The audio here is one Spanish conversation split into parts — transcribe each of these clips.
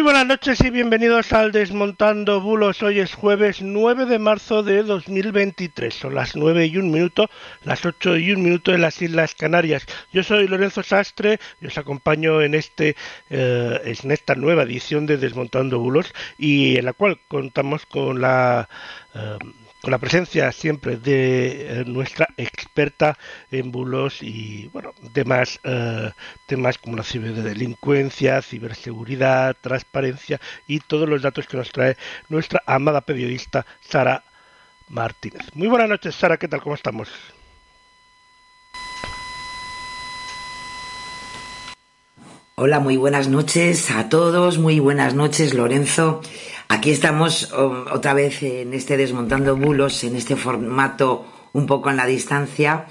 Muy buenas noches y bienvenidos al Desmontando Bulos. Hoy es jueves 9 de marzo de 2023. Son las 9 y un minuto, las 8 y un minuto en las Islas Canarias. Yo soy Lorenzo Sastre y os acompaño en, este, eh, en esta nueva edición de Desmontando Bulos y en la cual contamos con la... Eh, con la presencia siempre de eh, nuestra experta en bulos y bueno demás eh, temas como la ciberdelincuencia, ciberseguridad, transparencia y todos los datos que nos trae nuestra amada periodista Sara Martínez. Muy buenas noches, Sara, ¿qué tal? ¿Cómo estamos? Hola, muy buenas noches a todos, muy buenas noches, Lorenzo. Aquí estamos otra vez en este Desmontando Bulos, en este formato un poco en la distancia,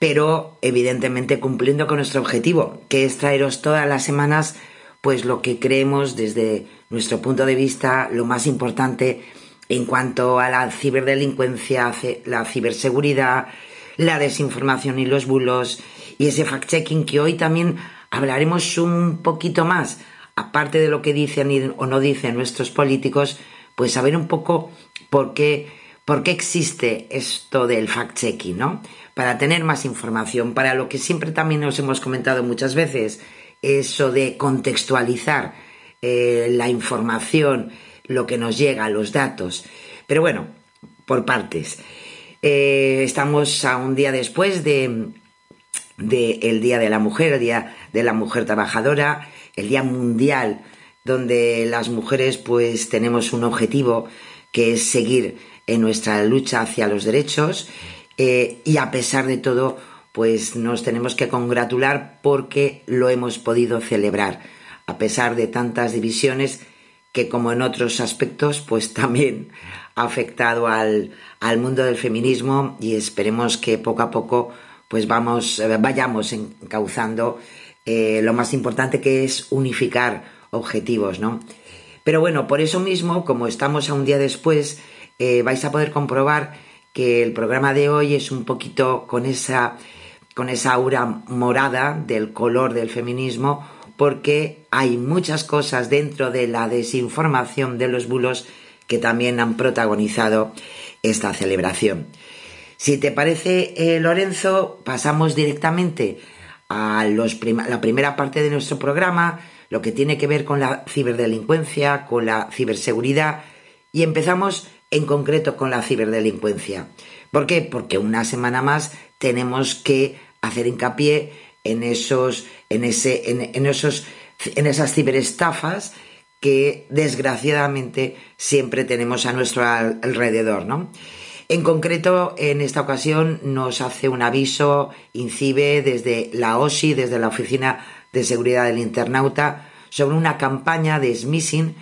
pero evidentemente cumpliendo con nuestro objetivo, que es traeros todas las semanas pues lo que creemos desde nuestro punto de vista lo más importante en cuanto a la ciberdelincuencia, la ciberseguridad, la desinformación y los bulos y ese fact-checking que hoy también hablaremos un poquito más aparte de lo que dicen o no dicen nuestros políticos, pues saber un poco por qué, por qué existe esto del fact-checking, ¿no? Para tener más información, para lo que siempre también nos hemos comentado muchas veces, eso de contextualizar eh, la información, lo que nos llega, los datos. Pero bueno, por partes. Eh, estamos a un día después de, de el Día de la Mujer, el Día de la Mujer Trabajadora, el Día Mundial, donde las mujeres pues tenemos un objetivo que es seguir en nuestra lucha hacia los derechos eh, y a pesar de todo pues nos tenemos que congratular porque lo hemos podido celebrar a pesar de tantas divisiones que como en otros aspectos pues también ha afectado al, al mundo del feminismo y esperemos que poco a poco pues vamos eh, vayamos encauzando eh, lo más importante que es unificar objetivos, ¿no? Pero bueno, por eso mismo, como estamos a un día después, eh, vais a poder comprobar que el programa de hoy es un poquito con esa, con esa aura morada del color del feminismo, porque hay muchas cosas dentro de la desinformación de los bulos que también han protagonizado esta celebración. Si te parece, eh, Lorenzo, pasamos directamente a los la primera parte de nuestro programa, lo que tiene que ver con la ciberdelincuencia, con la ciberseguridad, y empezamos en concreto con la ciberdelincuencia. ¿Por qué? Porque una semana más tenemos que hacer hincapié en esos, en ese, en, esos, en esas ciberestafas que desgraciadamente siempre tenemos a nuestro alrededor, ¿no? En concreto, en esta ocasión nos hace un aviso INCIBE desde la OSI, desde la Oficina de Seguridad del Internauta, sobre una campaña de smishing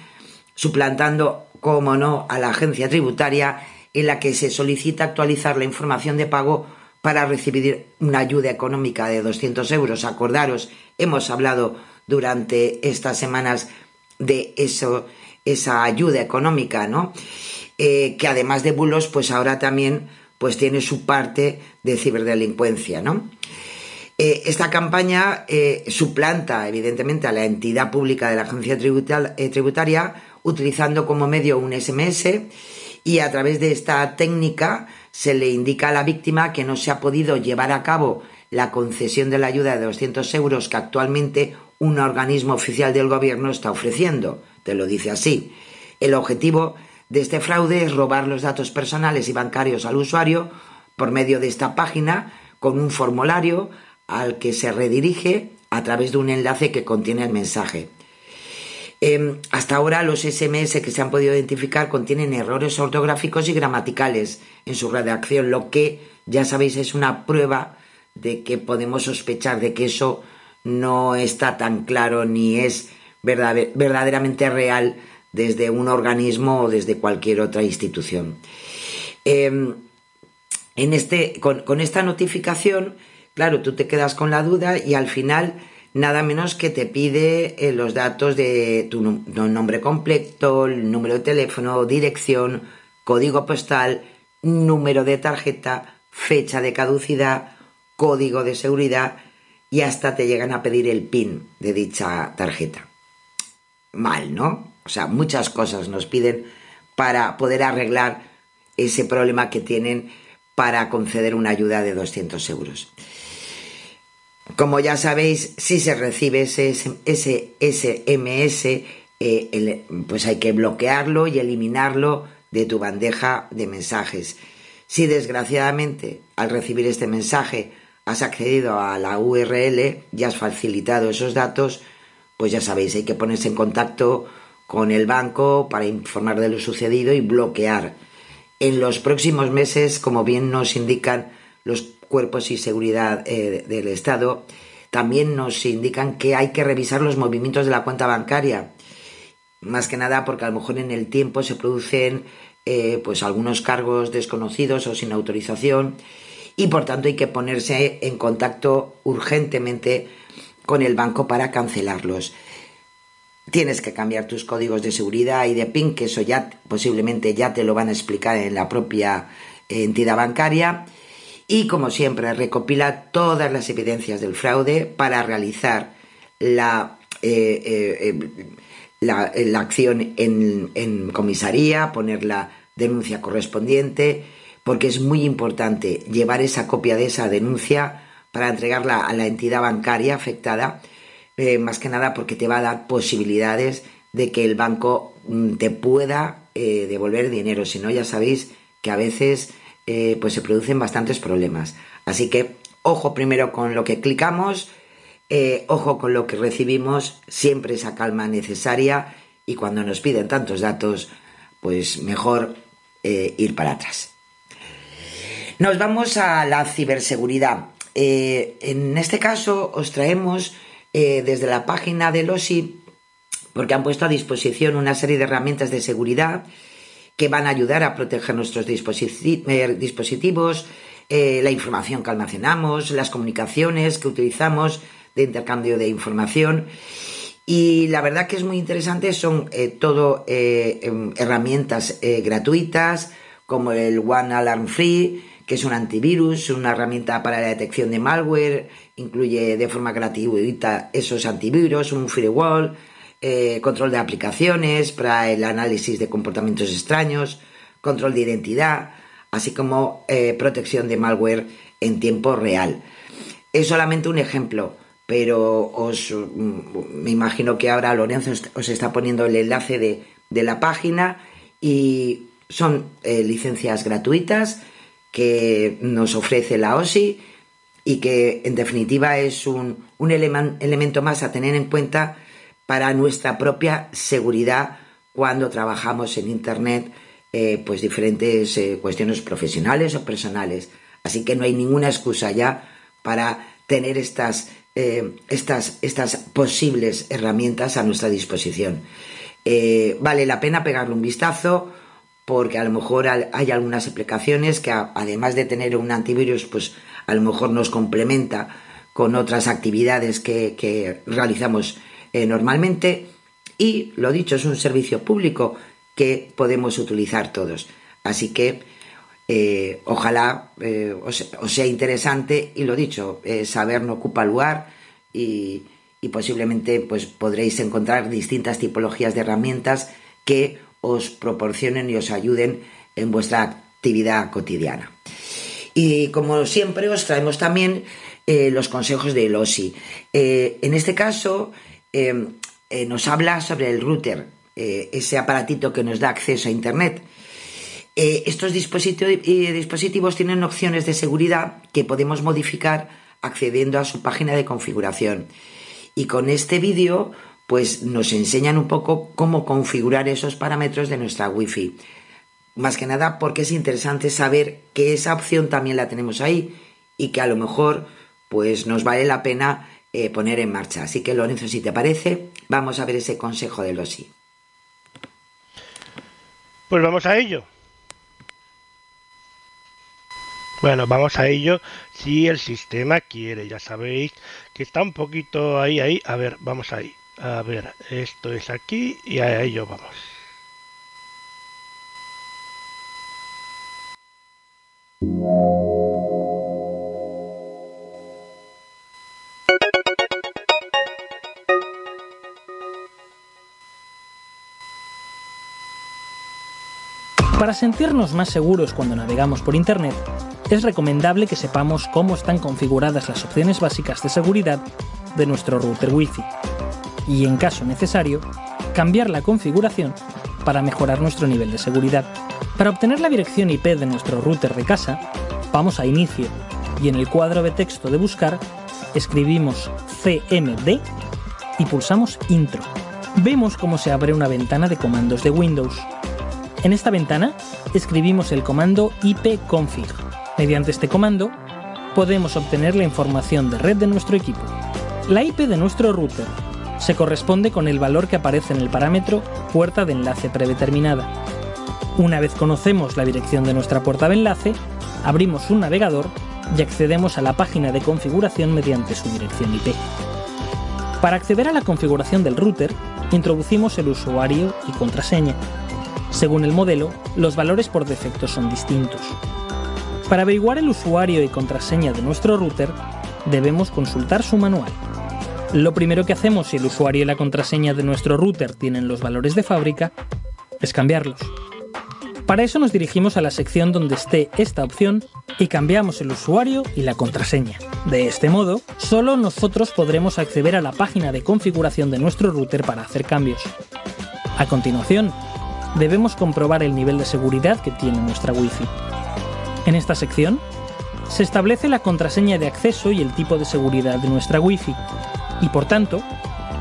suplantando, como no, a la agencia tributaria en la que se solicita actualizar la información de pago para recibir una ayuda económica de 200 euros. Acordaros, hemos hablado durante estas semanas de eso, esa ayuda económica, ¿no? Eh, que además de bulos, pues ahora también pues tiene su parte de ciberdelincuencia, ¿no? Eh, esta campaña eh, suplanta, evidentemente, a la entidad pública de la agencia tributaria, utilizando como medio un SMS y a través de esta técnica se le indica a la víctima que no se ha podido llevar a cabo la concesión de la ayuda de 200 euros que actualmente un organismo oficial del gobierno está ofreciendo. Te lo dice así. El objetivo de este fraude es robar los datos personales y bancarios al usuario por medio de esta página con un formulario al que se redirige a través de un enlace que contiene el mensaje. Em, hasta ahora los SMS que se han podido identificar contienen errores ortográficos y gramaticales en su redacción, lo que ya sabéis es una prueba de que podemos sospechar de que eso no está tan claro ni es verdaderamente real desde un organismo o desde cualquier otra institución. Em, en este, con, esta notificación, claro, tú te quedas con la duda y al final nada menos que te pide eh, los datos de tu, nombre completo, el número de teléfono, dirección, código postal, número de tarjeta, fecha de caducidad, código de seguridad y hasta te llegan a pedir el PIN de dicha tarjeta. Mal, ¿no? O sea, muchas cosas nos piden para poder arreglar ese problema que tienen para conceder una ayuda de 200 euros. Como ya sabéis, si se recibe ese, SMS, eh, pues hay que bloquearlo y eliminarlo de tu bandeja de mensajes. Si desgraciadamente al recibir este mensaje has accedido a la URL y has facilitado esos datos, pues ya sabéis, hay que ponerse en contacto con el banco para informar de lo sucedido y bloquear. En los próximos meses, como bien nos indican los cuerpos y seguridad eh, del Estado, también nos indican que hay que revisar los movimientos de la cuenta bancaria. Más que nada porque a lo mejor en el tiempo se producen eh, pues algunos cargos desconocidos o sin autorización y por tanto hay que ponerse en contacto urgentemente con el banco para cancelarlos. Tienes que cambiar tus códigos de seguridad y de PIN, que eso ya posiblemente ya te lo van a explicar en la propia eh, entidad bancaria. Y como siempre, recopila todas las evidencias del fraude para realizar la, eh, eh, la, acción en comisaría, poner la denuncia correspondiente, porque es muy importante llevar esa copia de esa denuncia para entregarla a la entidad bancaria afectada eh, más que nada porque te va a dar posibilidades de que el banco mm, te pueda eh, devolver dinero. Si no, ya sabéis que a veces eh, pues se producen bastantes problemas. Así que ojo primero con lo que clicamos, ojo con lo que recibimos, siempre esa calma necesaria y cuando nos piden tantos datos, pues mejor ir para atrás. Nos vamos a la ciberseguridad. en este caso os traemos eh, desde la página del OSI, porque han puesto a disposición una serie de herramientas de seguridad que van a ayudar a proteger nuestros eh, dispositivos, eh, la información que almacenamos, las comunicaciones que utilizamos de intercambio de información. Y la verdad que es muy interesante, son todo em, herramientas gratuitas como el One Alarm Free, que es un antivirus, una herramienta para la detección de malware, incluye de forma gratuita esos antivirus, un firewall, eh, control de aplicaciones para el análisis de comportamientos extraños, control de identidad, así como eh, protección de malware en tiempo real. Es solamente un ejemplo, pero os mm, me imagino que ahora Lorenzo os está poniendo el enlace de, la página y son eh, licencias gratuitas que nos ofrece la OSI y que en definitiva es un, elemento más a tener en cuenta para nuestra propia seguridad cuando trabajamos en Internet, eh, pues diferentes eh, cuestiones profesionales o personales. Así que no hay ninguna excusa ya para tener estas, eh, estas, estas posibles herramientas a nuestra disposición. vale la pena pegarle un vistazo porque a lo mejor hay algunas aplicaciones que además de tener un antivirus, pues a lo mejor nos complementa con otras actividades que, realizamos eh, normalmente y lo dicho, es un servicio público que podemos utilizar todos. Así que eh, ojalá eh, os, sea interesante y lo dicho, saber no ocupa lugar y, y posiblemente pues podréis encontrar distintas tipologías de herramientas que os proporcionen y os ayuden en vuestra actividad cotidiana. Y como siempre os traemos también eh, los consejos del OSI. Eh, en este caso em, eh, nos habla sobre el router, ese aparatito que nos da acceso a Internet. estos dispositivos tienen opciones de seguridad que podemos modificar accediendo a su página de configuración. Y con este vídeo pues nos enseñan un poco cómo configurar esos parámetros de nuestra Wi-Fi. Más que nada porque es interesante saber que esa opción también la tenemos ahí y que a lo mejor pues nos vale la pena eh, poner en marcha. Así que Lorenzo, si te parece, vamos a ver ese consejo de los Pues vamos a ello. Bueno, vamos a ello si el sistema quiere. Ya sabéis que está un poquito ahí, ahí. A ver, vamos ahí. A ver, esto es aquí y a ello vamos. Para sentirnos más seguros cuando navegamos por Internet, es recomendable que sepamos cómo están configuradas las opciones básicas de seguridad de nuestro router Wi-Fi y, en caso necesario, cambiar la configuración para mejorar nuestro nivel de seguridad. Para obtener la dirección IP de nuestro router de casa, vamos a Inicio y en el cuadro de texto de buscar escribimos CMD y pulsamos Intro. Vemos cómo se abre una ventana de comandos de Windows en esta ventana escribimos el comando ipconfig. Mediante este comando podemos obtener la información de red de nuestro equipo. La IP de nuestro router se corresponde con el valor que aparece en el parámetro puerta de enlace predeterminada. Una vez conocemos la dirección de nuestra puerta de enlace, abrimos un navegador y accedemos a la página de configuración mediante su dirección IP. Para acceder a la configuración del router, introducimos el usuario y contraseña. Según el modelo, los valores por defecto son distintos. Para averiguar el usuario y contraseña de nuestro router, debemos consultar su manual. Lo primero que hacemos si el usuario y la contraseña de nuestro router tienen los valores de fábrica es cambiarlos. Para eso nos dirigimos a la sección donde esté esta opción y cambiamos el usuario y la contraseña. De este modo, solo nosotros podremos acceder a la página de configuración de nuestro router para hacer cambios. A continuación, debemos comprobar el nivel de seguridad que tiene nuestra Wi-Fi. En esta sección, se establece la contraseña de acceso y el tipo de seguridad de nuestra Wi-Fi, y por tanto,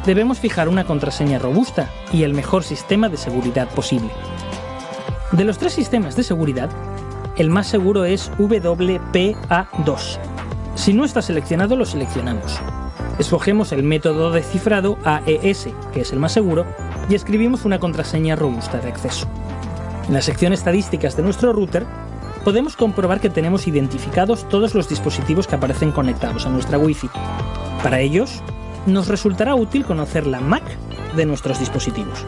debemos fijar una contraseña robusta y el mejor sistema de seguridad posible. De los tres sistemas de seguridad, el más seguro es WPA2. Si no está seleccionado, lo seleccionamos. Escogemos el método de cifrado AES, que es el más seguro, y escribimos una contraseña robusta de acceso. En la sección estadísticas de nuestro router podemos comprobar que tenemos identificados todos los dispositivos que aparecen conectados a nuestra Wi-Fi. Para ellos, nos resultará útil conocer la MAC de nuestros dispositivos.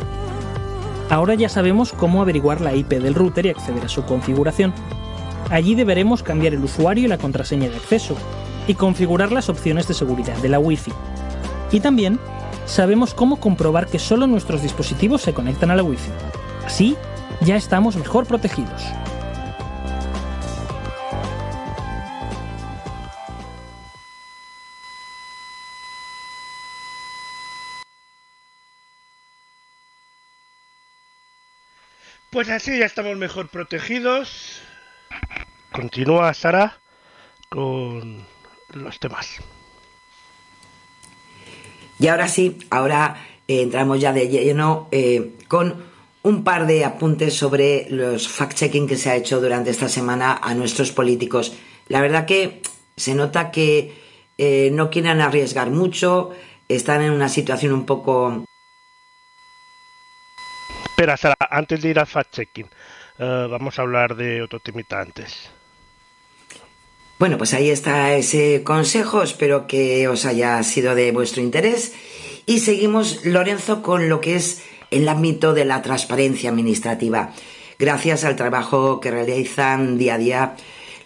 Ahora ya sabemos cómo averiguar la IP del router y acceder a su configuración. Allí deberemos cambiar el usuario y la contraseña de acceso y configurar las opciones de seguridad de la Wi-Fi. Y también sabemos cómo comprobar que solo nuestros dispositivos se conectan a la Wi-Fi. Así, ya estamos mejor protegidos. Pues así ya estamos mejor protegidos. Continúa Sara con los temas. Y ahora sí, ahora eh, entramos ya de lleno eh, con un par de apuntes sobre los fact-checking que se ha hecho durante esta semana a nuestros políticos. La verdad que se nota que eh, no quieren arriesgar mucho, están en una situación un poco... Espera, Sara, antes de ir al fact-checking, vamos a hablar de otro temita. Bueno, pues ahí está ese consejo, espero que os haya sido de vuestro interés. Y seguimos, Lorenzo, con lo que es el ámbito de la transparencia administrativa, gracias al trabajo que realizan día a día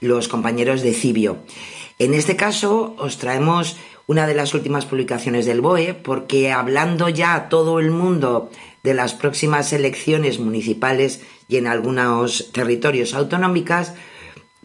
los compañeros de Cibio. En este caso, os traemos una de las últimas publicaciones del BOE, porque hablando ya a todo el mundo de las próximas elecciones municipales y en algunos territorios autonómicas,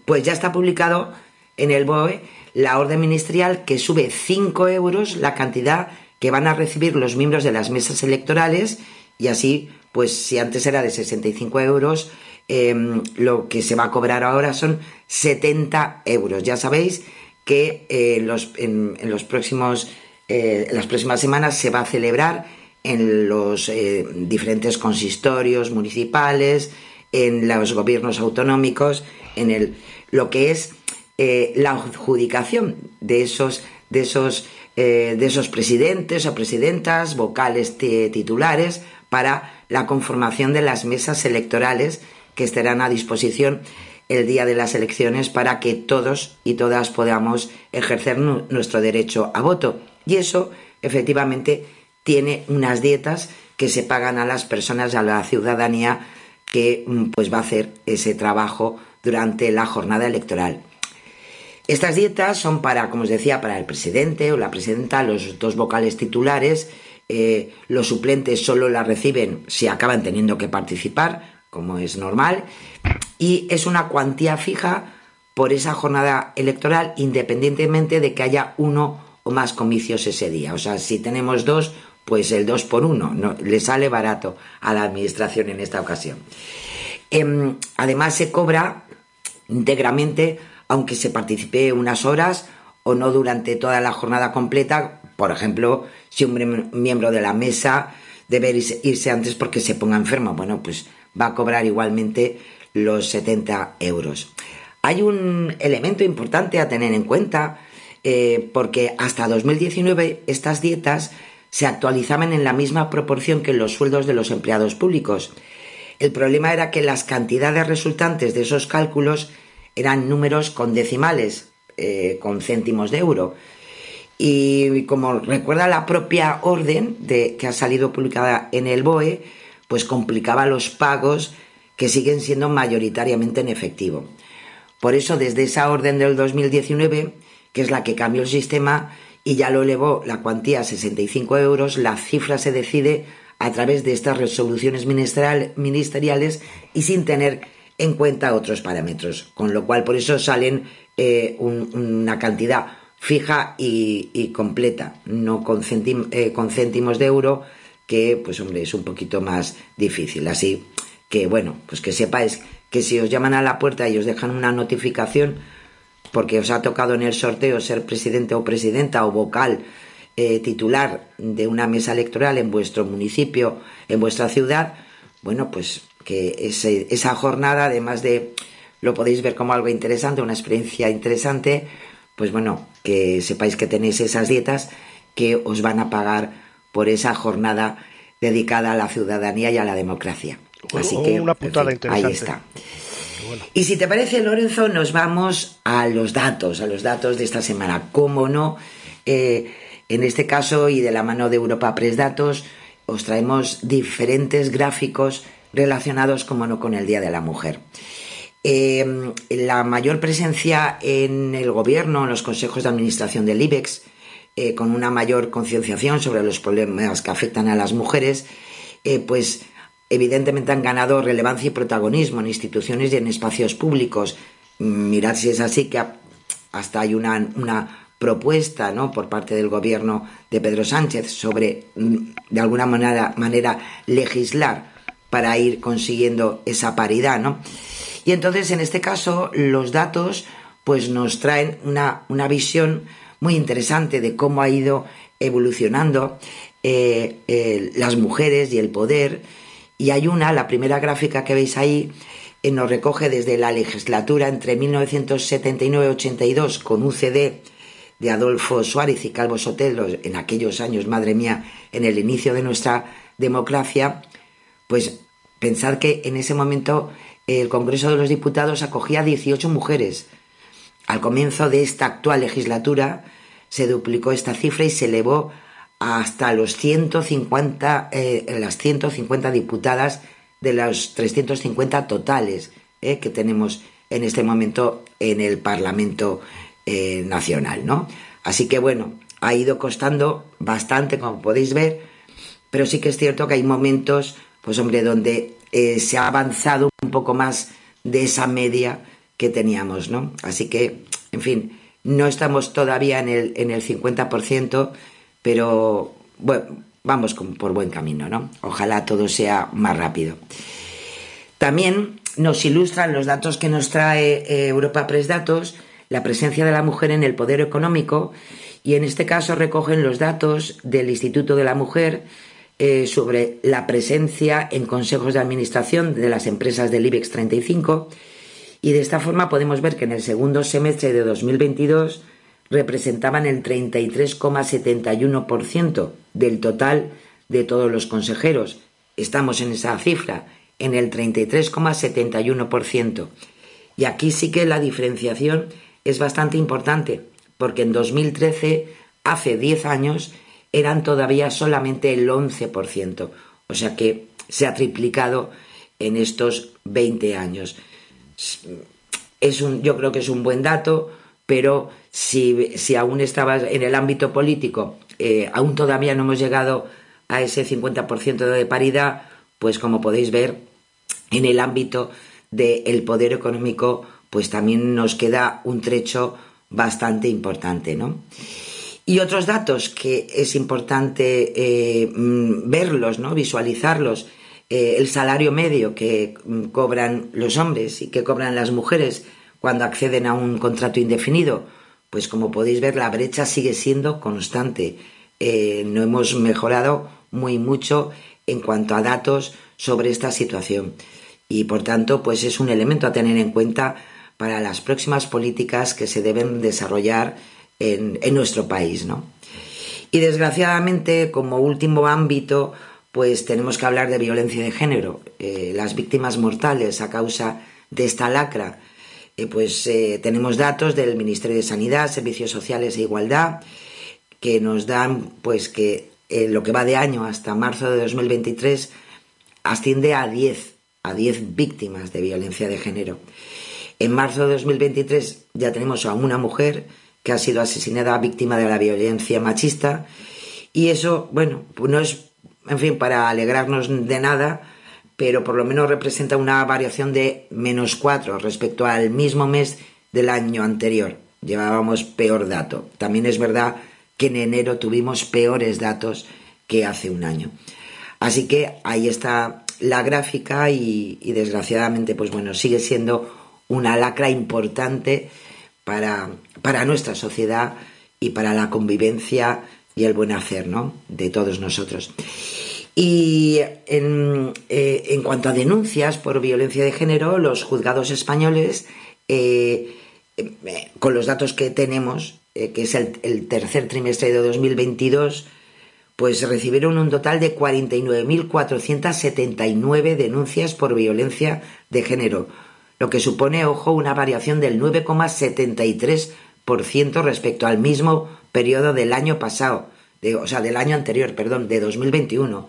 pues ya está publicado en el BOE la orden ministerial que sube 5 euros la cantidad que van a recibir los miembros de las mesas electorales y así, pues si antes era de 65 euros, em, lo que se va a cobrar ahora son 70 euros. Ya sabéis que eh, los, en, los próximos, eh, las próximas semanas se va a celebrar en los eh, diferentes consistorios municipales, en los gobiernos autonómicos, en el, lo que es eh, la adjudicación de esos, de esos, eh, de esos presidentes o presidentas, vocales titulares, para la conformación de las mesas electorales que estarán a disposición el día de las elecciones para que todos y todas podamos ejercer nuestro derecho a voto. Y eso, efectivamente, tiene unas dietas que se pagan a las personas, a la ciudadanía que mm, pues va a hacer ese trabajo durante la jornada electoral. Estas dietas son para, como os decía, para el presidente o la presidenta, los dos vocales titulares. Eh, los suplentes solo la reciben si acaban teniendo que participar, como es normal. Y es una cuantía fija por esa jornada electoral, independientemente de que haya uno o más comicios ese día. O sea, si tenemos dos, pues el 2 por 1 no, le sale barato a la administración en esta ocasión. Em, además se cobra íntegramente aunque se participe unas horas o no durante toda la jornada completa. Por ejemplo, si un miembro de la mesa debe irse antes porque se ponga enfermo, bueno, pues va a cobrar igualmente los 70 euros. Hay un elemento importante a tener en cuenta eh, porque hasta 2019 estas dietas se actualizaban en la misma proporción que los sueldos de los empleados públicos. El problema era que las cantidades resultantes de esos cálculos eran números con decimales, eh, con céntimos de euro. Y como recuerda la propia orden de, que ha salido publicada en el BOE, pues complicaba los pagos que siguen siendo mayoritariamente en efectivo. Por eso, desde esa orden del 2019, que es la que cambió el sistema y ya lo elevó la cuantía a 65 euros, la cifra se decide a través de estas resoluciones ministeriales y sin tener en cuenta otros parámetros, con lo cual por eso salen eh, una cantidad fija y, completa, no con, eh, con, céntimos de euro, que pues hombre es un poquito más difícil. Así que bueno, pues que sepáis que si os llaman a la puerta y os dejan una notificación, porque os ha tocado en el sorteo ser presidente o presidenta o vocal eh, titular de una mesa electoral en vuestro municipio, en vuestra ciudad, bueno, pues que esa jornada, además de lo podéis ver como algo interesante, una experiencia interesante, pues bueno, que sepáis que tenéis esas dietas que os van a pagar por esa jornada dedicada a la ciudadanía y a la democracia. Así que una puntada interesante. ahí está. Y si te parece, Lorenzo, nos vamos a los datos, a los datos de esta semana. Cómo no, eh, en este caso y de la mano de Europa Press Datos, os traemos diferentes gráficos relacionados, como no, con el Día de la Mujer. Eh, la mayor presencia en el gobierno, en los consejos de administración del IBEX, eh, con una mayor concienciación sobre los problemas que afectan a las mujeres, pues evidentemente han ganado relevancia y protagonismo en instituciones y en espacios públicos. Mirad si es así que hasta hay una, una propuesta ¿no? por parte del gobierno de Pedro Sánchez sobre, mm, de alguna manera, manera legislar para ir consiguiendo esa paridad, ¿no? Y entonces, en este caso, los datos pues nos traen una, visión muy interesante de cómo ha ido evolucionando eh, las mujeres y el poder. Y hay una, la primera gráfica que veis ahí, eh, nos recoge desde la legislatura entre 1979-82 con UCD de Adolfo Suárez y Calvo Sotelo en aquellos años, madre mía, en el inicio de nuestra democracia, pues pensar que en ese momento el Congreso de los Diputados acogía 18 mujeres. Al comienzo de esta actual legislatura se duplicó esta cifra y se elevó hasta los 150, eh, las 150 diputadas de los 350 totales eh, que tenemos en este momento en el Parlamento eh, Nacional, ¿no? Así que bueno, ha ido costando bastante, como podéis ver, pero sí que es cierto que hay momentos, pues hombre, donde se ha avanzado un poco más de esa media que teníamos, ¿no? Así que, en fin, no estamos todavía en el, en el 50%, pero bueno, vamos por buen camino, ¿no? Ojalá todo sea más rápido. También nos ilustran los datos que nos trae eh, Europa Press Datos, la presencia de la mujer en el poder económico, y en este caso recogen los datos del Instituto de la Mujer, eh, sobre la presencia en consejos de administración de las empresas del IBEX 35 y de esta forma podemos ver que en el segundo semestre de 2022 representaban el 33,71% del total de todos los consejeros. Estamos en esa cifra, en el 33,71%. Y aquí sí que la diferenciación es bastante importante, porque en 2013, hace 10 años, eran todavía solamente el 11%. O sea que se ha triplicado en estos 20 años. Es un, yo creo que es un buen dato, pero si, si aún estaba en el ámbito político, eh, aún todavía no hemos llegado a ese 50% de paridad, pues como podéis ver, en el ámbito del poder económico, pues también nos queda un trecho bastante importante, ¿no? Y otros datos que es importante eh, mm, verlos, ¿no? visualizarlos, eh, el salario medio que mm, cobran los hombres y que cobran las mujeres cuando acceden a un contrato indefinido, pues como podéis ver la brecha sigue siendo constante. Eh, no hemos mejorado muy mucho en cuanto a datos sobre esta situación y por tanto pues es un elemento a tener en cuenta para las próximas políticas que se deben desarrollar en, nuestro país, ¿no? Y desgraciadamente, como último ámbito, pues tenemos que hablar de violencia de género. Eh, las víctimas mortales a causa de esta lacra, eh, pues eh, tenemos datos del Ministerio de Sanidad, Servicios Sociales e Igualdad, que nos dan pues que lo que va de año hasta marzo de 2023 asciende a 10, a 10 víctimas de violencia de género. En marzo de 2023 ya tenemos a una mujer que ha sido asesinada víctima de la violencia machista y eso, bueno, pues no es, en fin, para alegrarnos de nada, pero por lo menos representa una variación de menos 4 respecto al mismo mes del año anterior. Llevábamos peor dato. También es verdad que en enero tuvimos peores datos que hace un año. Así que ahí está la gráfica y, y desgraciadamente, pues bueno, sigue siendo una lacra importante para, para nuestra sociedad y para la convivencia y el buen hacer ¿no? de todos nosotros. Y en, eh, en, cuanto a denuncias por violencia de género, los juzgados españoles, eh, eh, con los datos que tenemos, que es el, el, tercer trimestre de 2022, pues recibieron un total de 49.479 denuncias por violencia de género, lo que supone, ojo, una variación del 9,73% respecto al mismo periodo del año pasado, o sea, del año anterior, perdón, de 2021.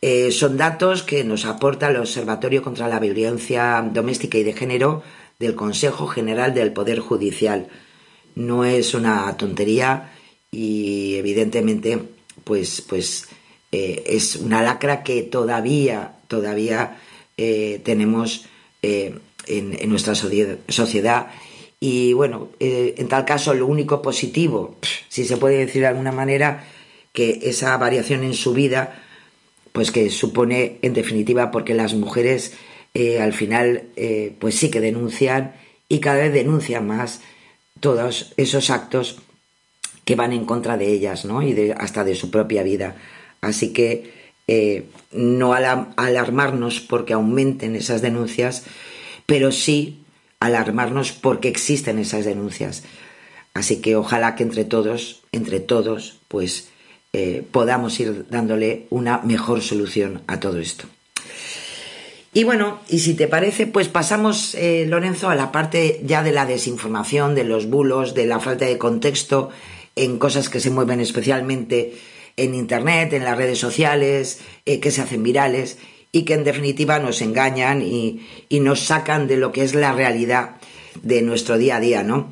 Eh, son datos que nos aporta el Observatorio contra la Violencia Doméstica y de Género del Consejo General del Poder Judicial. No es una tontería y evidentemente pues, pues eh, es una lacra que todavía, todavía eh, tenemos en, nuestra sociedad. Y bueno, eh, en tal caso, lo único positivo, si se puede decir de alguna manera, que esa variación en su vida, pues que supone en definitiva porque las mujeres eh, al final eh, pues sí que denuncian y cada vez denuncian más todos esos actos que van en contra de ellas, ¿no? Y de, hasta de su propia vida. Así que no alarmarnos porque aumenten esas denuncias, pero sí alarmarnos porque existen esas denuncias. Así que ojalá que entre todos, entre todos, pues eh, podamos ir dándole una mejor solución a todo esto. Y bueno, y si te parece, pues pasamos, eh, Lorenzo, a la parte ya de la desinformación, de los bulos, de la falta de contexto en cosas que se mueven especialmente en Internet, en las redes sociales, eh, que se hacen virales y que en definitiva nos engañan y, nos sacan de lo que es la realidad de nuestro día a día, ¿no?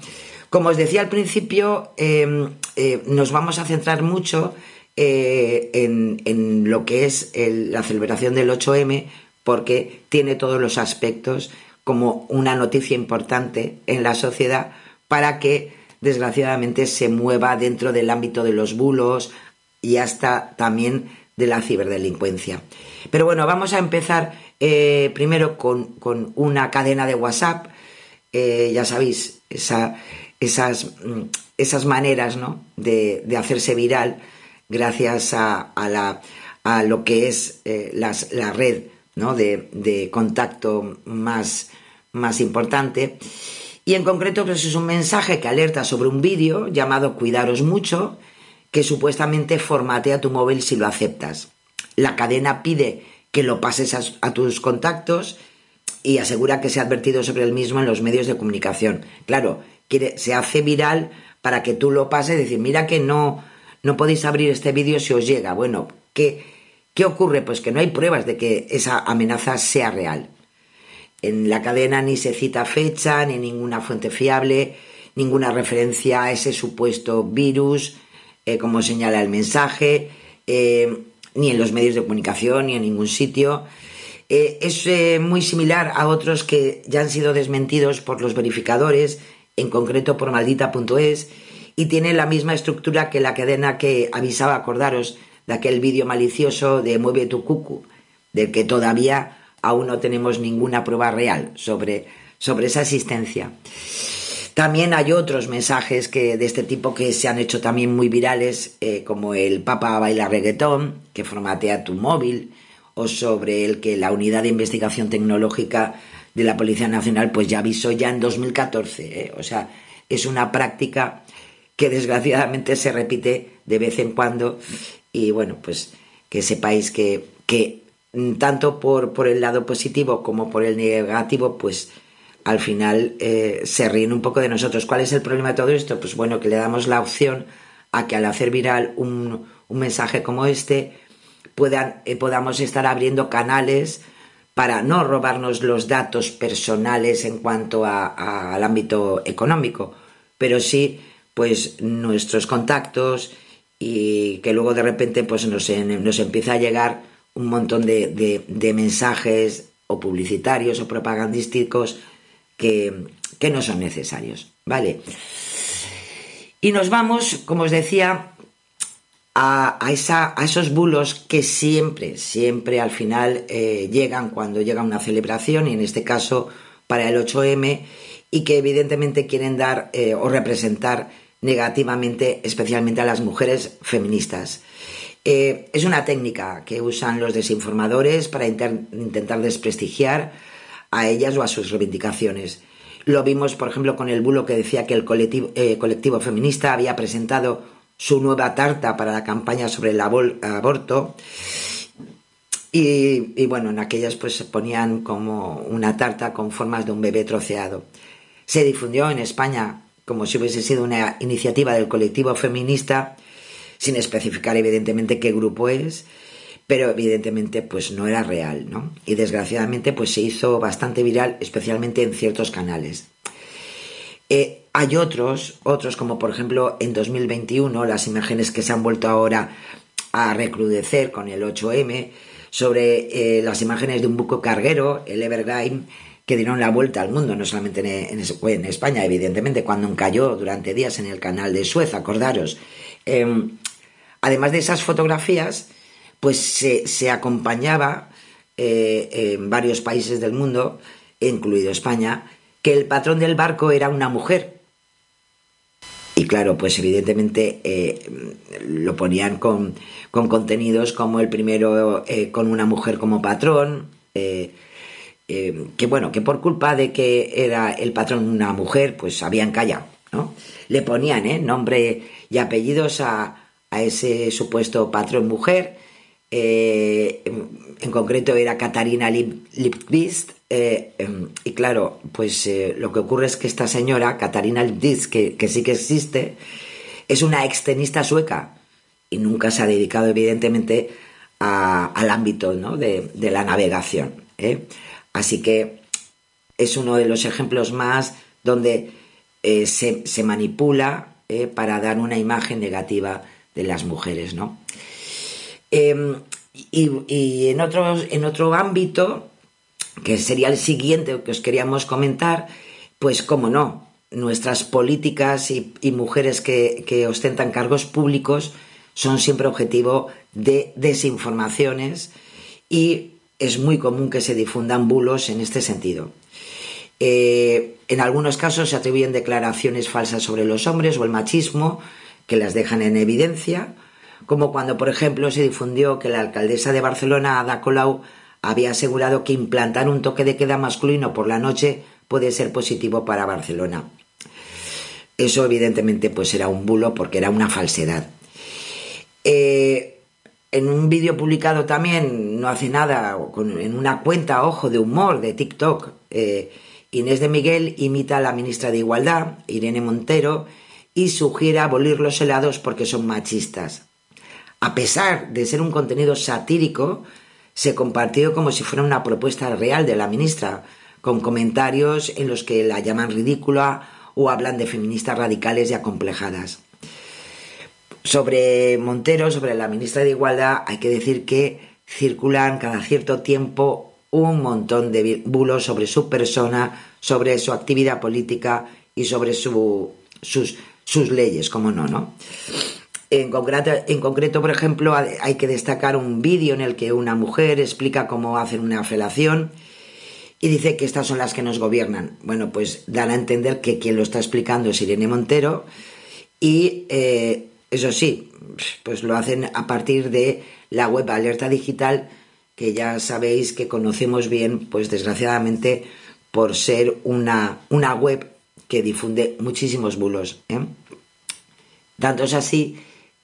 Como os decía al principio, em, eh, nos vamos a centrar mucho eh, en, lo que es la celebración del 8M porque tiene todos los aspectos como una noticia importante en la sociedad para que desgraciadamente se mueva dentro del ámbito de los bulos y hasta también de la ciberdelincuencia. Pero bueno, vamos a empezar eh, primero con, una cadena de WhatsApp. Eh, ya sabéis, esa, esas, mm, esas, maneras ¿no? de, hacerse viral gracias a, a lo que es eh, la red ¿no? de, contacto más, más importante. Y en concreto, pues es un mensaje que alerta sobre un vídeo llamado Cuidaros mucho, que supuestamente formatea tu móvil si lo aceptas. La cadena pide que lo pases a, tus contactos y asegura que se ha advertido sobre el mismo en los medios de comunicación. Claro, se hace viral para que tú lo pases y decir, mira que no, no podéis abrir este vídeo si os llega. Bueno, ¿qué, ¿qué ocurre? Pues que no hay pruebas de que esa amenaza sea real. En la cadena ni se cita fecha, ni ninguna fuente fiable, ninguna referencia a ese supuesto virus, eh, como señala el mensaje, eh, ni en los medios de comunicación, ni en ningún sitio. Eh, es muy similar a otros que ya han sido desmentidos por los verificadores, en concreto por maldita.es, y tiene la misma estructura que la cadena que avisaba, acordaros, de aquel vídeo malicioso de Mueve tu cucu, del que todavía aún no tenemos ninguna prueba real sobre, sobre esa existencia. También hay otros mensajes que, de este tipo que se han hecho también muy virales, eh, como el Papa baila reggaetón, que formatea tu móvil, o sobre el que la Unidad de Investigación Tecnológica de la Policía Nacional pues ya avisó ya en 2014. ¿eh? O sea, es una práctica que desgraciadamente se repite de vez en cuando y bueno, pues que sepáis que, que tanto por, por el lado positivo como por el negativo, pues al final eh, se ríen un poco de nosotros. ¿Cuál es el problema de todo esto? Pues bueno, que le damos la opción a que al hacer viral un, mensaje como este puedan, eh, podamos estar abriendo canales para no robarnos los datos personales en cuanto al ámbito económico, pero sí pues nuestros contactos y que luego de repente pues nos, nos empieza a llegar un montón de, de mensajes o publicitarios o propagandísticos que, no son necesarios. ¿Vale? Y nos vamos, como os decía, a, esos bulos que siempre, siempre al final eh, llegan cuando llega una celebración, y en este caso para el 8M, y que evidentemente quieren dar eh, o representar negativamente, especialmente a las mujeres feministas. Eh, es una técnica que usan los desinformadores para intentar desprestigiar a ellas o a sus reivindicaciones. Lo vimos, por ejemplo, con el bulo que decía que el colectivo, eh, colectivo feminista había presentado su nueva tarta para la campaña sobre el aborto. Y, bueno, en aquellas pues se ponían como una tarta con formas de un bebé troceado. Se difundió en España como si hubiese sido una iniciativa del colectivo feminista, sin especificar evidentemente qué grupo es, pero evidentemente pues no era real, ¿no? Y desgraciadamente pues se hizo bastante viral, especialmente en ciertos canales. Eh, hay otros, otros como por ejemplo en 2021 las imágenes que se han vuelto ahora a recrudecer con el 8M sobre eh, las imágenes de un buco carguero, el Evergreen, que dieron la vuelta al mundo, no solamente en, en, España, evidentemente, cuando cayó durante días en el canal de Suez, acordaros. Em, además de esas fotografías, pues se, acompañaba eh, en varios países del mundo, incluido España, que el patrón del barco era una mujer. Y claro, pues evidentemente eh, lo ponían con, contenidos como el primero eh, con una mujer como patrón, que bueno, que por culpa de que era el patrón una mujer, pues habían callado, ¿no? Le ponían nombre y apellidos a, a ese supuesto patrón mujer, eh, en concreto era Katarina Lipvist, eh, em, y claro, pues eh, lo que ocurre es que esta señora, Katarina Lipvist, que, sí que existe, es una extenista sueca y nunca se ha dedicado evidentemente al ámbito de, la navegación. Así que es uno de los ejemplos más donde se, se, manipula para dar una imagen negativa de las mujeres, ¿no? Em, y, en, otro, en otro ámbito, que sería el siguiente que os queríamos comentar, pues cómo no, nuestras políticas y, mujeres que, que, ostentan cargos públicos son siempre objetivo de desinformaciones y es muy común que se difundan bulos en este sentido. Eh, en algunos casos se atribuyen declaraciones falsas sobre los hombres o el machismo que las dejan en evidencia como cuando, por ejemplo, se difundió que la alcaldesa de Barcelona, Ada Colau, había asegurado que implantar un toque de queda masculino por la noche puede ser positivo para Barcelona. Eso evidentemente pues era un bulo porque era una falsedad. Eh, en un vídeo publicado también, no hace nada, en una cuenta, ojo, de humor de TikTok, eh, Inés de Miguel imita a la ministra de Igualdad, Irene Montero, y sugiere abolir los helados porque son machistas. A pesar de ser un contenido satírico, se compartió como si fuera una propuesta real de la ministra, con comentarios en los que la llaman ridícula o hablan de feministas radicales y acomplejadas. Sobre Montero, sobre la ministra de Igualdad, hay que decir que circulan cada cierto tiempo un montón de bulos sobre su persona, sobre su actividad política y sobre sus, sus leyes, como no, ¿no? En concreto, por ejemplo, hay que destacar un vídeo en el que una mujer explica cómo hacer una felación y dice que estas son las que nos gobiernan. Bueno, pues dan a entender que quien lo está explicando es Irene Montero y eh, eso sí, pues lo hacen a partir de la web Alerta Digital que ya sabéis que conocemos bien, pues desgraciadamente por ser una, una web que difunde muchísimos bulos. ¿eh? Tanto es así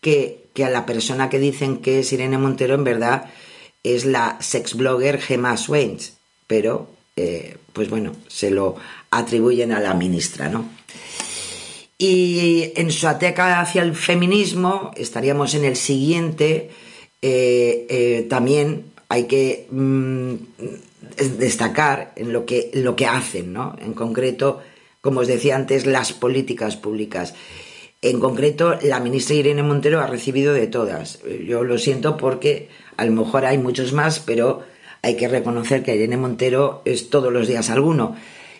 que, a la persona que dicen que es Irene Montero en verdad es la sex blogger Gemma Swains, pero eh, pues bueno, se lo atribuyen a la ministra, ¿no? Y en su ateca hacia el feminismo estaríamos en el siguiente, eh, eh, también hay que mm, destacar en lo que, lo que hacen, ¿no? En concreto, como os decía antes, las políticas públicas. En concreto, la ministra Irene Montero ha recibido de todas. Yo lo siento porque a lo mejor hay muchos más, pero hay que reconocer que Irene Montero es todos los días alguno.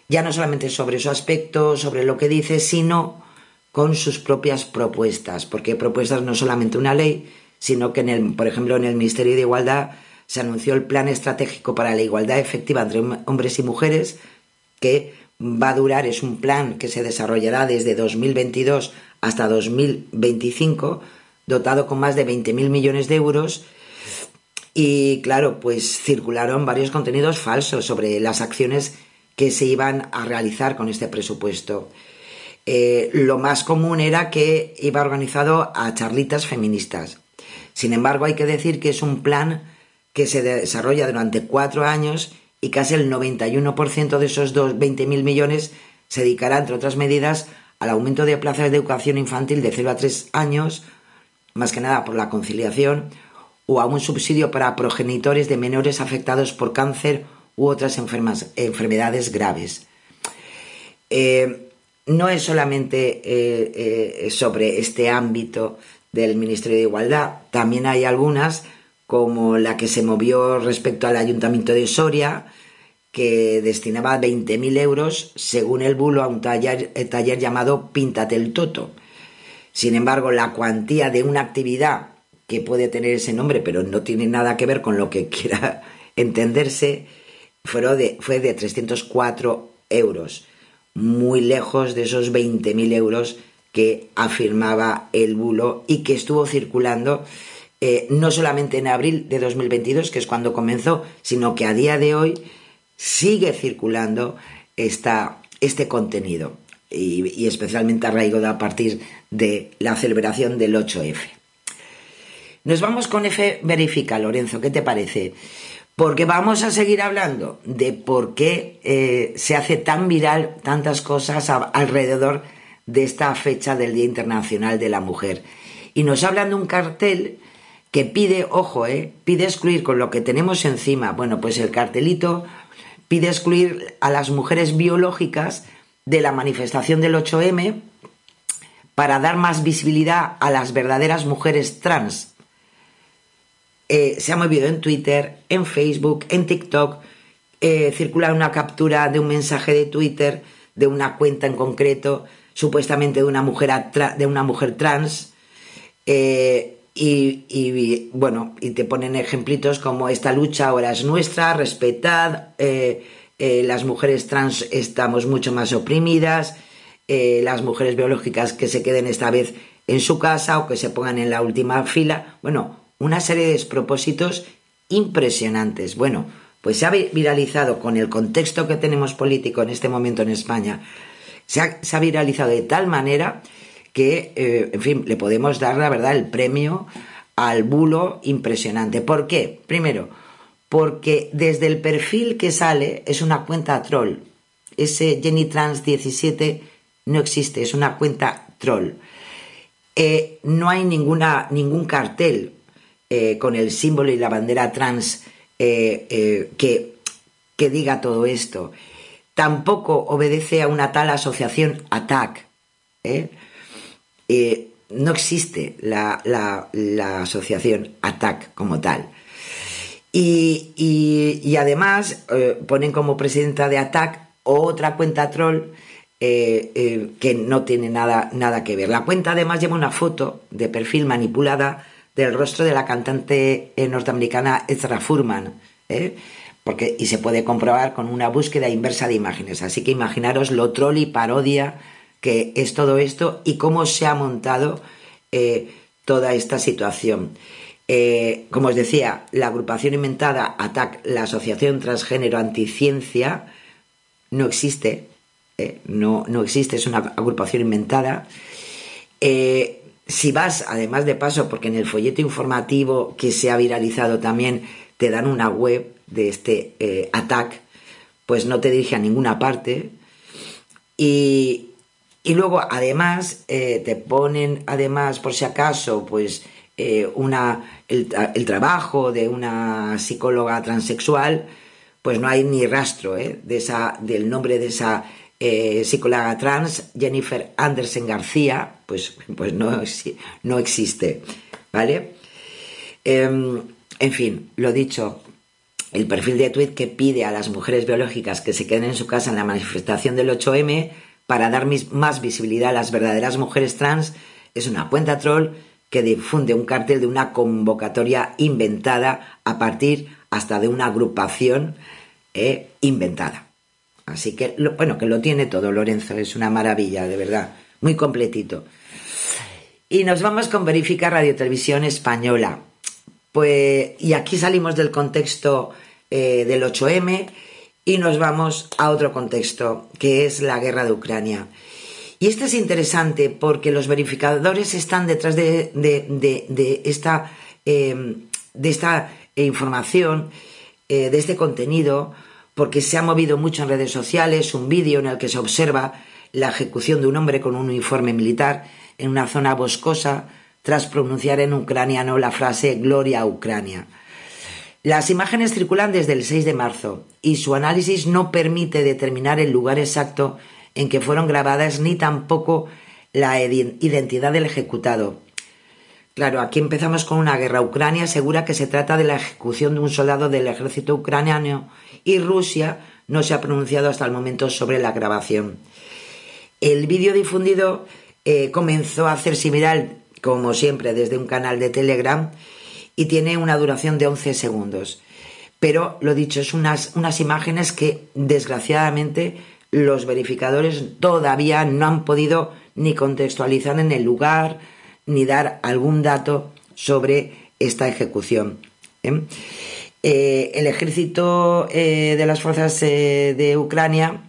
Ya no solamente sobre su aspecto, sobre lo que dice, sino con sus propias propuestas, porque propuestas no solamente una ley, sino que, en el, por ejemplo, en el Ministerio de Igualdad se anunció el Plan Estratégico para la Igualdad Efectiva entre hombres y mujeres, que va a durar, es un plan que se desarrollará desde 2022 hasta 2025, dotado con más de 20.000 millones de euros. Y claro, pues circularon varios contenidos falsos sobre las acciones que se iban a realizar con este presupuesto. Eh, lo más común era que iba organizado a charlitas feministas. Sin embargo, hay que decir que es un plan que se desarrolla durante cuatro años y casi el 91% de esos 20.000 millones se dedicará, entre otras medidas, al aumento de plazas de educación infantil de 0 a 3 años, más que nada por la conciliación, o a un subsidio para progenitores de menores afectados por cáncer u otras enfermedades graves. Eh, no es solamente eh, eh, sobre este ámbito del Ministerio de Igualdad, también hay algunas, como la que se movió respecto al Ayuntamiento de Soria, que destinaba 20.000 euros, según el bulo, a un taller, eh, taller llamado Píntate el Toto. Sin embargo, la cuantía de una actividad que puede tener ese nombre, pero no tiene nada que ver con lo que quiera entenderse, fue de, fue de 304 euros, muy lejos de esos 20.000 euros que afirmaba el bulo y que estuvo circulando eh, no solamente en abril de 2022, que es cuando comenzó, sino que a día de hoy sigue circulando esta, este contenido y, especialmente arraigado a partir de la celebración del 8F. Nos vamos con F verifica, Lorenzo, ¿qué te parece? Porque vamos a seguir hablando de por qué eh, se hace tan viral tantas cosas alrededor de esta fecha del Día Internacional de la Mujer. Y nos hablan de un cartel que pide, ojo, eh, pide excluir con lo que tenemos encima. Bueno, pues el cartelito pide excluir a las mujeres biológicas de la manifestación del 8M para dar más visibilidad a las verdaderas mujeres trans. Eh, se ha movido en Twitter, en Facebook, en TikTok. Eh, circula una captura de un mensaje de Twitter de una cuenta en concreto, supuestamente de una mujer, de una mujer trans. Eh, y, bueno, y te ponen ejemplitos como esta lucha ahora es nuestra, respetad, eh, eh, las mujeres trans estamos mucho más oprimidas, eh, las mujeres biológicas que se queden esta vez en su casa o que se pongan en la última fila. Bueno, una serie de despropósitos impresionantes. Bueno, pues se ha viralizado con el contexto que tenemos político en este momento en España, se ha, viralizado de tal manera que, eh, en fin, le podemos dar, la verdad, el premio al bulo impresionante. ¿Por qué? Primero, porque desde el perfil que sale es una cuenta troll. Ese Jenny Trans 17 no existe, es una cuenta troll. Eh, no hay ninguna, ningún cartel eh, con el símbolo y la bandera trans que, que diga todo esto. Tampoco obedece a una tal asociación ATAC. Eh, no existe la, asociación ATAC como tal. Y, además eh, ponen como presidenta de ATAC otra cuenta troll eh, que no tiene nada, nada que ver. La cuenta además lleva una foto de perfil manipulada del rostro de la cantante norteamericana Ezra Furman. Porque, y se puede comprobar con una búsqueda inversa de imágenes. Así que imaginaros lo troll y parodia es todo esto y cómo se ha montado eh, toda esta situación. Eh, como os decía, la agrupación inventada ATAC, la Asociación Transgénero Anticiencia, no existe, eh, no, no, existe, es una agrupación inventada. si vas, además de paso, porque en el folleto informativo que se ha viralizado también te dan una web de este ATAC, pues no te dirige a ninguna parte. Y, y luego, además, eh, te ponen, además, por si acaso, pues eh, una, el, trabajo de una psicóloga transexual, pues no hay ni rastro eh, de esa, del nombre de esa psicóloga trans, Jennifer Anderson García, pues, pues no, no existe, ¿vale? Em, en fin, lo dicho, el perfil de tweet que pide a las mujeres biológicas que se queden en su casa en la manifestación del 8M para dar más visibilidad a las verdaderas mujeres trans es una cuenta troll que difunde un cartel de una convocatoria inventada a partir hasta de una agrupación eh, inventada. Así que, bueno, que lo tiene todo Lorenzo, es una maravilla, de verdad, muy completito. Y nos vamos con Verifica Radio Televisión Española. Pues, y aquí salimos del contexto eh, del 8M y nos vamos a otro contexto, que es la guerra de Ucrania. Y este es interesante porque los verificadores están detrás de, esta, em, de esta información, eh, de este contenido, porque se ha movido mucho en redes sociales un vídeo en el que se observa la ejecución de un hombre con un uniforme militar en una zona boscosa tras pronunciar en ucraniano la frase Gloria a Ucrania. Las imágenes circulan desde el 6 de marzo y su análisis no permite determinar el lugar exacto en que fueron grabadas ni tampoco la identidad del ejecutado. Claro, aquí empezamos con una guerra. Ucrania asegura que se trata de la ejecución de un soldado del ejército ucraniano y Rusia no se ha pronunciado hasta el momento sobre la grabación. El vídeo difundido eh, comenzó a hacerse viral, como siempre, desde un canal de Telegram y tiene una duración de 11 segundos. Pero lo dicho, es unas, unas imágenes que desgraciadamente los verificadores todavía no han podido ni contextualizar en el lugar ni dar algún dato sobre esta ejecución. ¿eh? Eh, el ejército eh, de las fuerzas de Ucrania,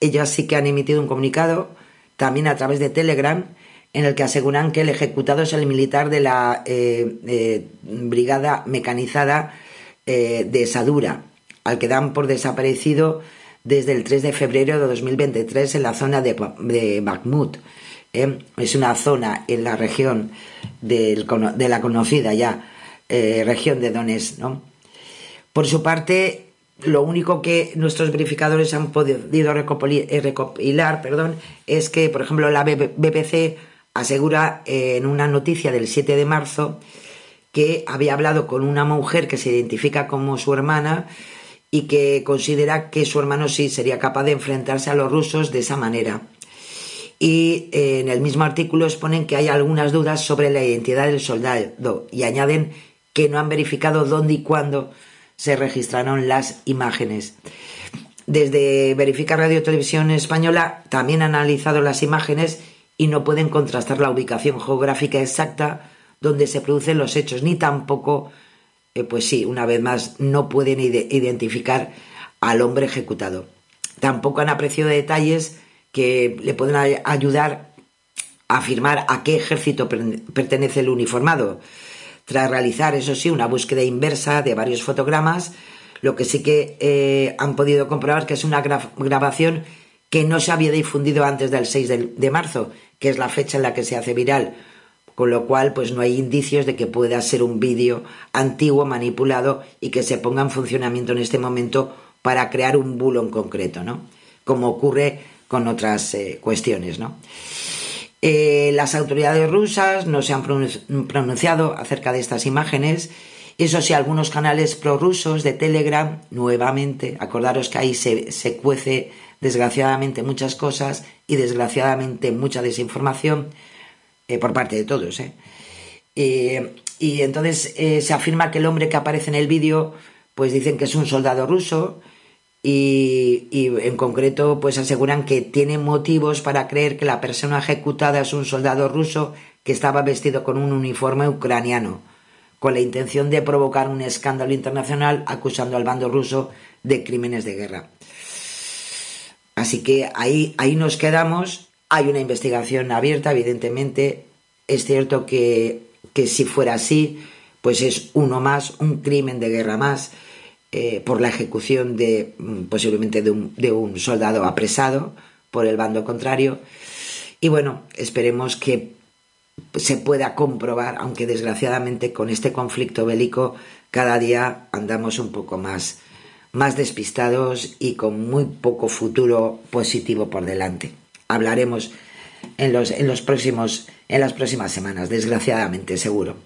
ellas sí que han emitido un comunicado, también a través de Telegram, en el que aseguran que el ejecutado es el militar de la eh, eh, Brigada Mecanizada eh, de Sadura, al que dan por desaparecido desde el 3 de febrero de 2023 en la zona de, de Bakhmut. Es una zona en la región de la conocida ya región de Donetsk. Por su parte, lo único que nuestros verificadores han podido recopilar, perdón, es que, por ejemplo, la BBC asegura eh, en una noticia del 7 de marzo que había hablado con una mujer que se identifica como su hermana y que considera que su hermano sí sería capaz de enfrentarse a los rusos de esa manera. Y eh, en el mismo artículo exponen que hay algunas dudas sobre la identidad del soldado y añaden que no han verificado dónde y cuándo se registraron las imágenes. Desde Verifica Radio Televisión Española también han analizado las imágenes y no pueden contrastar la ubicación geográfica exacta donde se producen los hechos, ni tampoco, eh, pues sí, una vez más, no pueden identificar al hombre ejecutado. Tampoco han apreciado detalles que le pueden ayudar a afirmar a qué ejército pertenece el uniformado. Tras realizar, eso sí, una búsqueda inversa de varios fotogramas, lo que sí que eh, han podido comprobar que es una grabación que no se había difundido antes del 6 de, marzo, que es la fecha en la que se hace viral, con lo cual pues no hay indicios de que pueda ser un vídeo antiguo manipulado y que se ponga en funcionamiento en este momento para crear un bulo en concreto, ¿no? Como ocurre con otras eh, cuestiones, ¿no? Eh, las autoridades rusas no se han pronunciado acerca de estas imágenes. Eso sí, algunos canales prorrusos de Telegram, nuevamente, acordaros que ahí se, se cuece desgraciadamente muchas cosas y desgraciadamente mucha desinformación eh, por parte de todos. ¿eh? Eh, y entonces se afirma que el hombre que aparece en el vídeo, pues dicen que es un soldado ruso y, y, en concreto pues aseguran que tiene motivos para creer que la persona ejecutada es un soldado ruso que estaba vestido con un uniforme ucraniano, con la intención de provocar un escándalo internacional acusando al bando ruso de crímenes de guerra. Así que ahí, ahí nos quedamos. Hay una investigación abierta, evidentemente. Es cierto que, si fuera así, pues es uno más, un crimen de guerra más, eh, por la ejecución de mm, posiblemente de un, de un soldado apresado por el bando contrario. Y bueno, esperemos que se pueda comprobar, aunque desgraciadamente con este conflicto bélico cada día andamos un poco más más despistados y con muy poco futuro positivo por delante. Hablaremos en los, en los próximos, en las próximas semanas, desgraciadamente, seguro.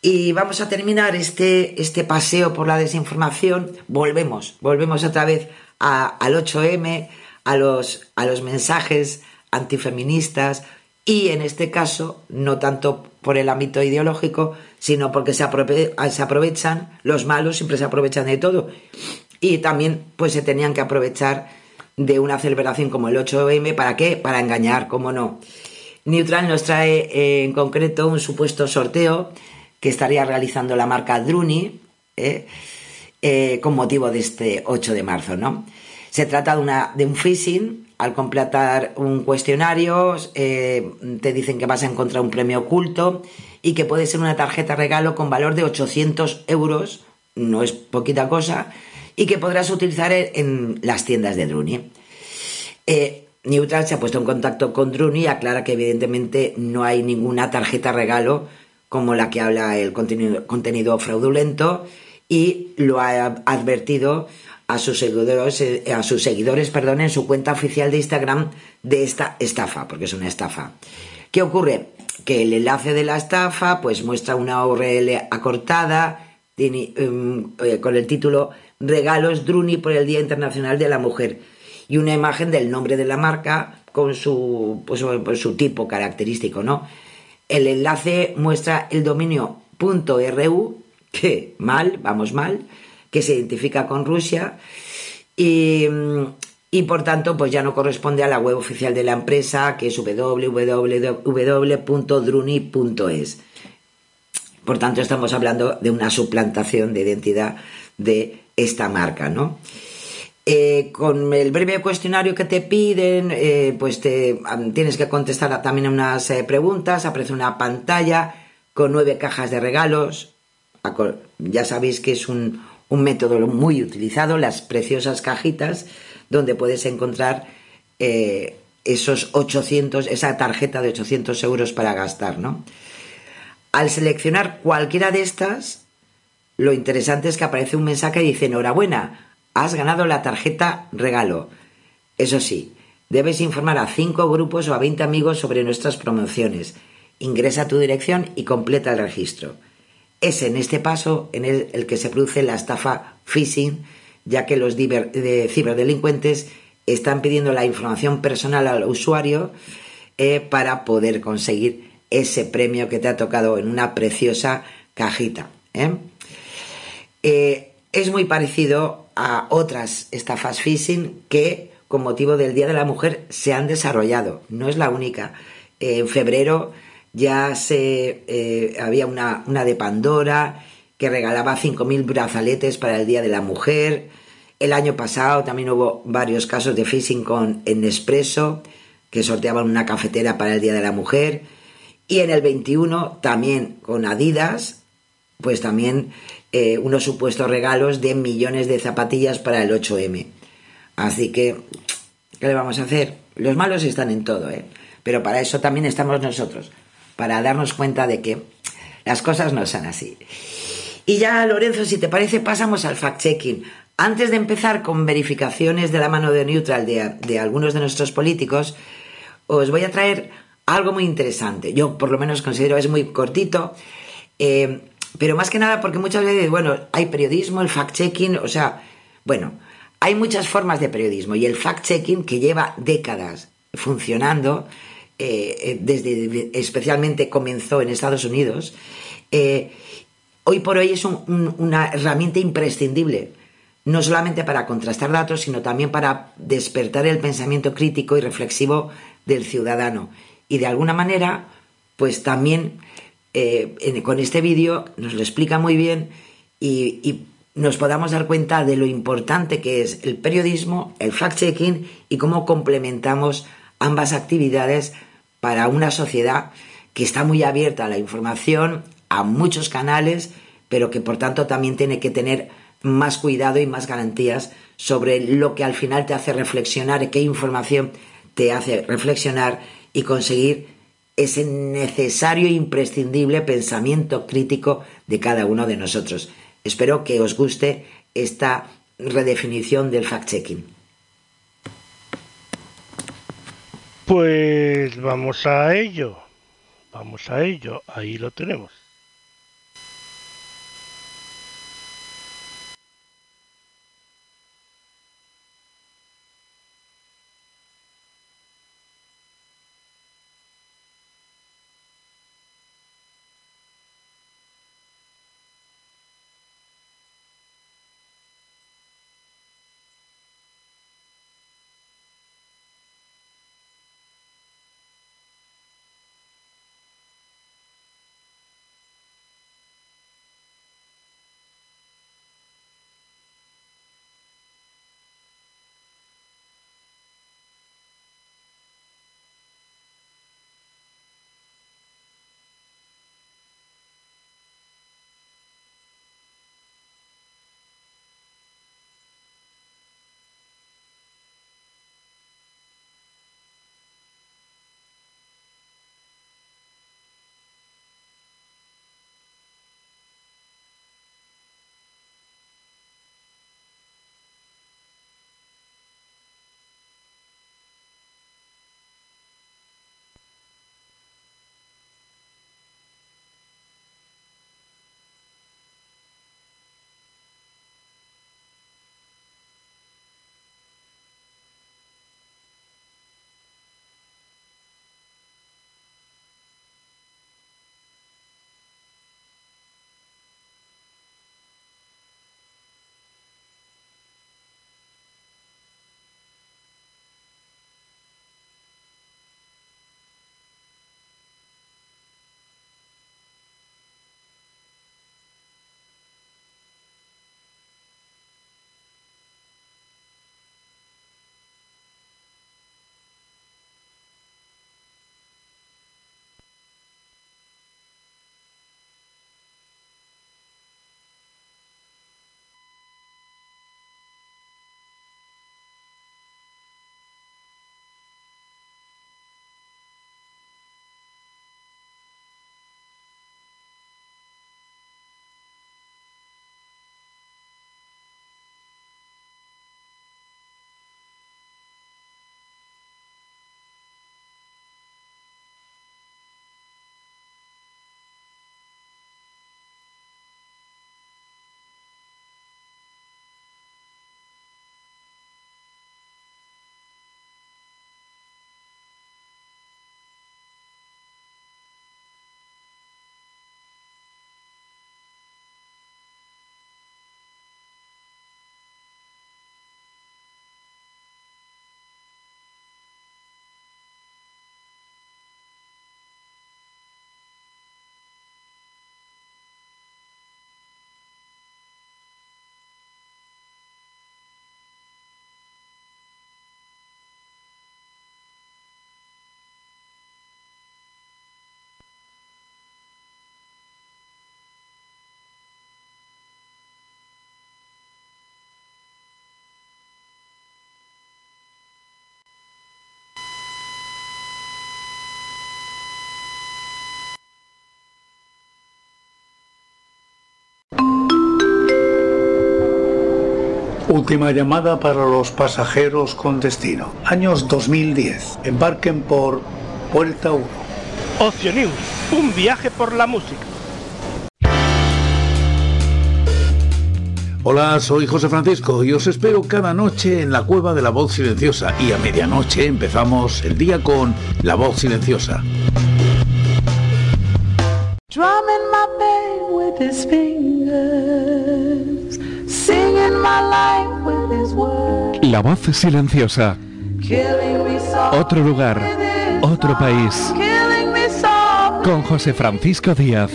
Y vamos a terminar este, este paseo por la desinformación. Volvemos, volvemos otra vez al 8M, a los, a los mensajes antifeministas y en este caso, no tanto por el ámbito ideológico, sino porque se, aprovechan, los malos siempre se aprovechan de todo. Y también pues se tenían que aprovechar de una celebración como el 8M, ¿para qué? Para engañar, cómo no. Neutral nos trae eh, en concreto un supuesto sorteo que estaría realizando la marca Druni eh, eh, con motivo de este 8 de marzo, ¿no? Se trata de, una, de un phishing. Al completar un cuestionario te dicen que vas a encontrar un premio oculto y que puede ser una tarjeta regalo con valor de 800 euros, no es poquita cosa, y que podrás utilizar en las tiendas de Druni. Eh, Neutral se ha puesto en contacto con Druni y aclara que evidentemente no hay ninguna tarjeta regalo como la que habla el contenido fraudulento y lo ha advertido a sus seguidores, eh, a sus seguidores perdón, en su cuenta oficial de Instagram de esta estafa, porque es una estafa. ¿Qué ocurre? que el enlace de la estafa pues muestra una URL acortada em, eh, con el título Regalos Druni por el Día Internacional de la Mujer y una imagen del nombre de la marca con su, pues, su tipo característico, ¿no? El enlace muestra el dominio .ru, que mal, vamos mal, que se identifica con Rusia y, y por tanto pues ya no corresponde a la web oficial de la empresa que es www.druni.es. Por tanto estamos hablando de una suplantación de identidad de esta marca, ¿no? Eh, con el breve cuestionario que te piden, eh, pues te, tienes que contestar también unas eh, preguntas, aparece una pantalla con nueve cajas de regalos. Ya sabéis que es un, un método muy utilizado, las preciosas cajitas donde puedes encontrar eh, esos 800, esa tarjeta de 800 euros para gastar, ¿no? Al seleccionar cualquiera de estas, lo interesante es que aparece un mensaje que dice enhorabuena, has ganado la tarjeta regalo. Eso sí, debes informar a 5 grupos o a 20 amigos sobre nuestras promociones. Ingresa tu dirección y completa el registro. Es en este paso en el, que se produce la estafa phishing ya que los ciberdelincuentes están pidiendo la información personal al usuario eh, para poder conseguir ese premio que te ha tocado en una preciosa cajita. ¿eh? Eh, es muy parecido a otras estafas phishing que con motivo del Día de la Mujer se han desarrollado, no es la única. En febrero ya se eh, había una, una de Pandora que regalaba 5.000 brazaletes para el Día de la Mujer. El año pasado también hubo varios casos de phishing con Nespresso, que sorteaban una cafetera para el Día de la Mujer. Y en el 21 también con Adidas, pues también eh, unos supuestos regalos de millones de zapatillas para el 8M. Así que, ¿qué le vamos a hacer? Los malos están en todo, ¿eh? Pero para eso también estamos nosotros, para darnos cuenta de que las cosas no son así. Y ya, Lorenzo, si te parece, pasamos al fact-checking. Antes de empezar con verificaciones de la mano de Neutral de, algunos de nuestros políticos, os voy a traer algo muy interesante. Yo, por lo menos, considero es muy cortito, eh, pero más que nada porque muchas veces, bueno, hay periodismo, el fact-checking, o sea, bueno, hay muchas formas de periodismo y el fact-checking que lleva décadas funcionando, eh, eh, desde especialmente comenzó en Estados Unidos, eh, hoy por hoy es una herramienta imprescindible, no solamente para contrastar datos, sino también para despertar el pensamiento crítico y reflexivo del ciudadano. Y de alguna manera, pues también con este vídeo nos lo explica muy bien y nos podamos dar cuenta de lo importante que es el periodismo, el fact-checking y cómo complementamos ambas actividades para una sociedad que está muy abierta a la información, a muchos canales, pero que por tanto también tiene que tener más cuidado y más garantías sobre lo que al final te hace reflexionar, qué información te hace reflexionar y conseguir ese necesario e imprescindible pensamiento crítico de cada uno de nosotros. Espero que os guste esta redefinición del fact-checking. Pues vamos a ello. Vamos a ello. Ahí lo tenemos. Última llamada para los pasajeros con destino. Años 2010. Embarquen por Puerta 1. Ocio News, un viaje por la música. Hola, soy José Francisco y os espero cada noche en la cueva de la voz silenciosa y a medianoche empezamos el día con La voz silenciosa. La voz silenciosa. Otro lugar, otro país. Con José Francisco Díaz.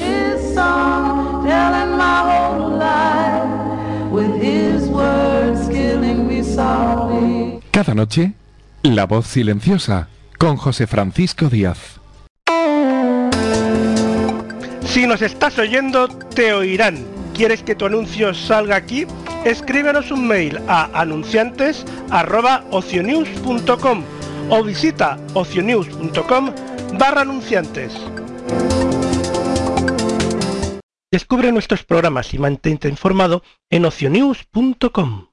Cada noche, La voz silenciosa con José Francisco Díaz. Si nos estás oyendo, te oirán. ¿Quieres que tu anuncio salga aquí? Escríbenos un mail a anunciantes.ocionews.com o visita ocionews.com barra anunciantes. Descubre nuestros programas y mantente informado en ocionews.com.